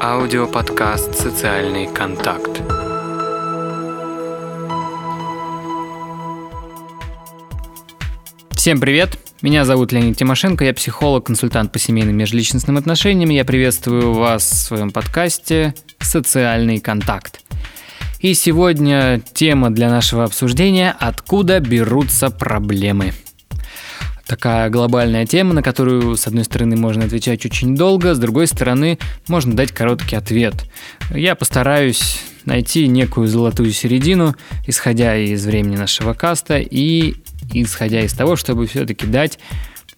Аудиоподкаст «Социальный контакт». Всем привет! Меня зовут Леонид Тимошенко, я психолог, консультант по семейным и межличностным отношениям. Я приветствую вас в своем подкасте «Социальный контакт». И сегодня тема для нашего обсуждения «Откуда берутся проблемы?». Такая глобальная тема, на которую, с одной стороны, можно отвечать очень долго, с другой стороны, можно дать короткий ответ. Я постараюсь найти некую золотую середину, исходя из времени нашего каста и исходя из того, чтобы все-таки дать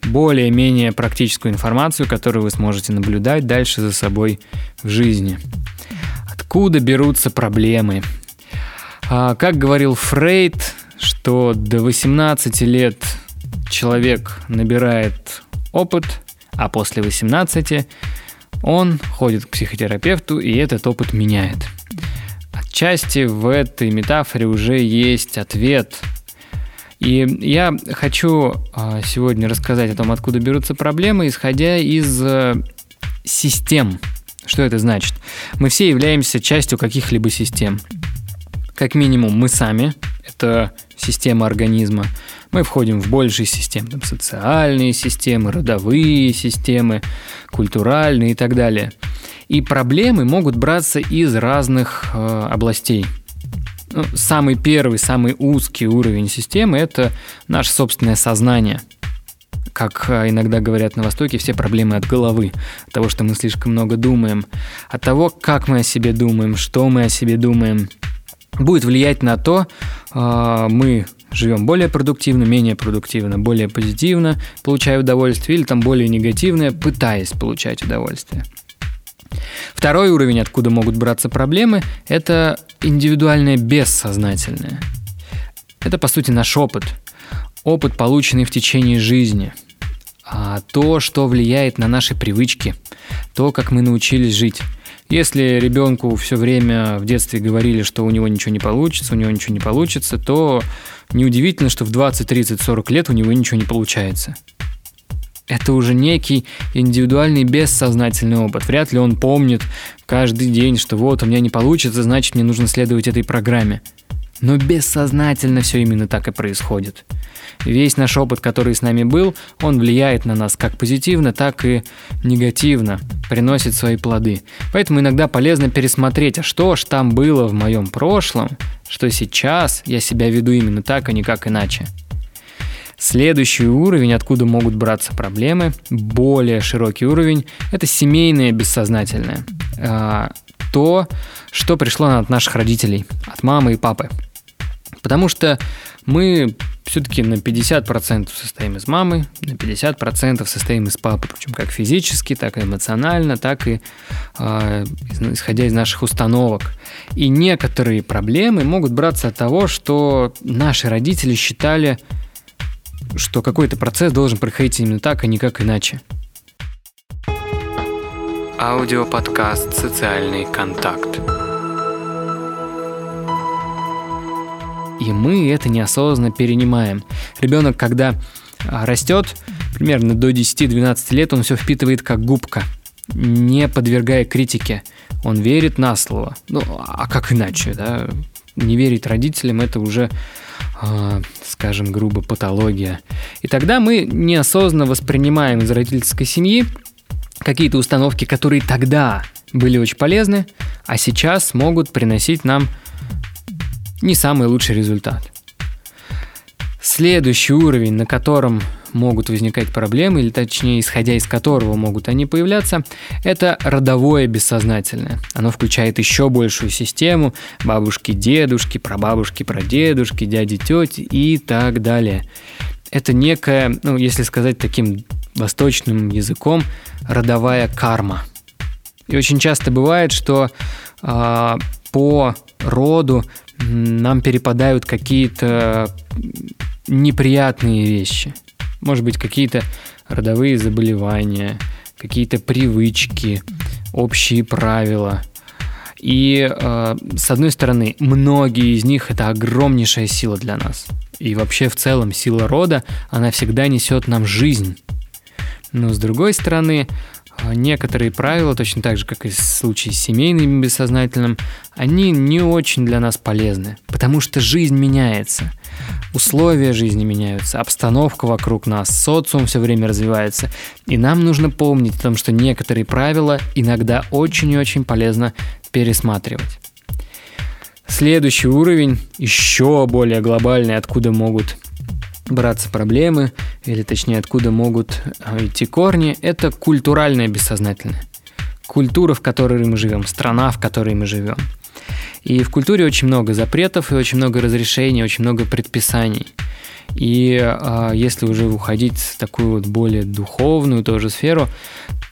более-менее практическую информацию, которую вы сможете наблюдать дальше за собой в жизни. Откуда берутся проблемы? А, как говорил Фрейд, что до 18 лет человек набирает опыт, а после 18 он ходит к психотерапевту, и этот опыт меняет. Отчасти в этой метафоре уже есть ответ и я хочу а, сегодня рассказать о том, откуда берутся проблемы, исходя из э, систем. Что это значит? Мы все являемся частью каких-либо систем. Как минимум мы сами, это система организма. Мы входим в большие системы, там, социальные системы, родовые системы, культуральные и так далее. И проблемы могут браться из разных э, областей – ну, самый первый, самый узкий уровень системы – это наше собственное сознание. Как а, иногда говорят на Востоке, все проблемы от головы, от того, что мы слишком много думаем, от того, как мы о себе думаем, что мы о себе думаем, будет влиять на то, а, мы живем более продуктивно, менее продуктивно, более позитивно, получая удовольствие, или там более негативно, пытаясь получать удовольствие. Второй уровень, откуда могут браться проблемы, это индивидуальное бессознательное. Это, по сути, наш опыт. Опыт, полученный в течение жизни. А то, что влияет на наши привычки. То, как мы научились жить. Если ребенку все время в детстве говорили, что у него ничего не получится, у него ничего не получится, то неудивительно, что в 20, 30, 40 лет у него ничего не получается. Это уже некий индивидуальный бессознательный опыт. Вряд ли он помнит каждый день, что вот у меня не получится, значит мне нужно следовать этой программе. Но бессознательно все именно так и происходит. Весь наш опыт, который с нами был, он влияет на нас как позитивно, так и негативно, приносит свои плоды. Поэтому иногда полезно пересмотреть, а что ж там было в моем прошлом, что сейчас я себя веду именно так, а не как иначе. Следующий уровень, откуда могут браться проблемы, более широкий уровень, это семейное бессознательное. А, то, что пришло от наших родителей, от мамы и папы. Потому что мы все-таки на 50% состоим из мамы, на 50% состоим из папы, причем как физически, так и эмоционально, так и э, исходя из наших установок. И некоторые проблемы могут браться от того, что наши родители считали что какой-то процесс должен проходить именно так, а никак иначе. Аудиоподкаст «Социальный контакт». И мы это неосознанно перенимаем. Ребенок, когда а, растет, примерно до 10-12 лет, он все впитывает как губка, не подвергая критике. Он верит на слово. Ну, а как иначе, да? Не верить родителям – это уже а, скажем грубо, патология. И тогда мы неосознанно воспринимаем из родительской семьи какие-то установки, которые тогда были очень полезны, а сейчас могут приносить нам не самый лучший результат. Следующий уровень, на котором могут возникать проблемы, или точнее, исходя из которого могут они появляться, это родовое бессознательное. Оно включает еще большую систему бабушки, дедушки, прабабушки, прадедушки, дяди, тети и так далее. Это некая, ну, если сказать таким восточным языком, родовая карма. И очень часто бывает, что э, по роду нам перепадают какие-то неприятные вещи – может быть, какие-то родовые заболевания, какие-то привычки, общие правила. И э, с одной стороны, многие из них это огромнейшая сила для нас. И вообще в целом сила рода, она всегда несет нам жизнь. Но с другой стороны, некоторые правила, точно так же, как и в случае с семейным бессознательным, они не очень для нас полезны, потому что жизнь меняется. Условия жизни меняются, обстановка вокруг нас, социум все время развивается. И нам нужно помнить о том, что некоторые правила иногда очень и очень полезно пересматривать. Следующий уровень, еще более глобальный, откуда могут браться проблемы, или точнее откуда могут э, идти корни, это культуральное бессознательное. Культура, в которой мы живем, страна, в которой мы живем. И в культуре очень много запретов и очень много разрешений, очень много предписаний. И э, если уже уходить в такую вот более духовную тоже сферу,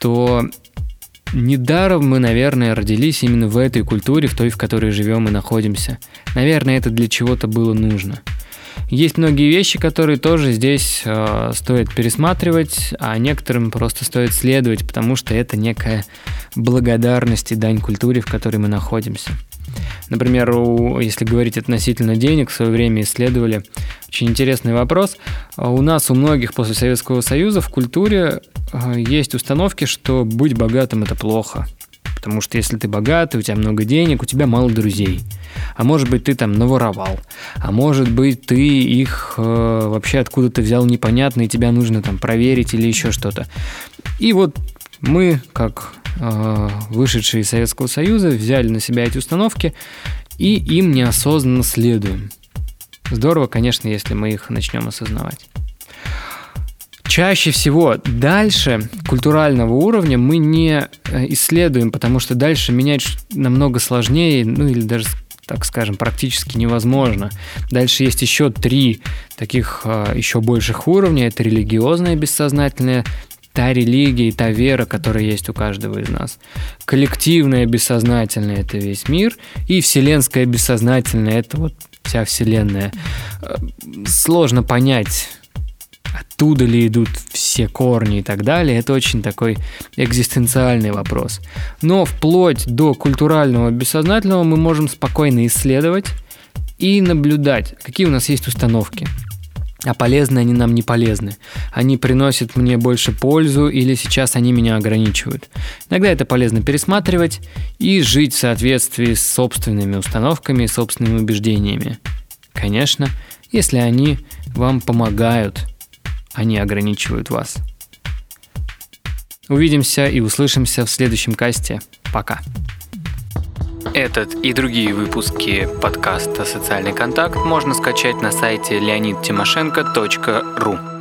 то недаром мы, наверное, родились именно в этой культуре, в той, в которой живем и находимся. Наверное, это для чего-то было нужно. Есть многие вещи, которые тоже здесь э, стоит пересматривать, а некоторым просто стоит следовать, потому что это некая благодарность и дань культуре, в которой мы находимся. Например, у, если говорить относительно денег, в свое время исследовали очень интересный вопрос. У нас, у многих после Советского Союза в культуре э, есть установки, что быть богатым – это плохо. Потому что если ты богатый, у тебя много денег, у тебя мало друзей. А может быть, ты там наворовал. А может быть, ты их э, вообще откуда-то взял непонятно, и тебя нужно там проверить или еще что-то. И вот мы, как э, вышедшие из Советского Союза, взяли на себя эти установки и им неосознанно следуем. Здорово, конечно, если мы их начнем осознавать. Чаще всего дальше культурального уровня мы не э, исследуем, потому что дальше менять намного сложнее, ну или даже так скажем, практически невозможно. Дальше есть еще три таких э, еще больших уровня. Это религиозное бессознательное, та религия и та вера, которая есть у каждого из нас. Коллективное бессознательное – это весь мир, и вселенское бессознательное – это вот вся вселенная. Э, сложно понять, оттуда ли идут все корни и так далее, это очень такой экзистенциальный вопрос. Но вплоть до культурального бессознательного мы можем спокойно исследовать и наблюдать, какие у нас есть установки. А полезны они нам не полезны. Они приносят мне больше пользу или сейчас они меня ограничивают. Иногда это полезно пересматривать и жить в соответствии с собственными установками и собственными убеждениями. Конечно, если они вам помогают они ограничивают вас. Увидимся и услышимся в следующем касте. Пока. Этот и другие выпуски подкаста «Социальный контакт» можно скачать на сайте leonidtимошенко.ру.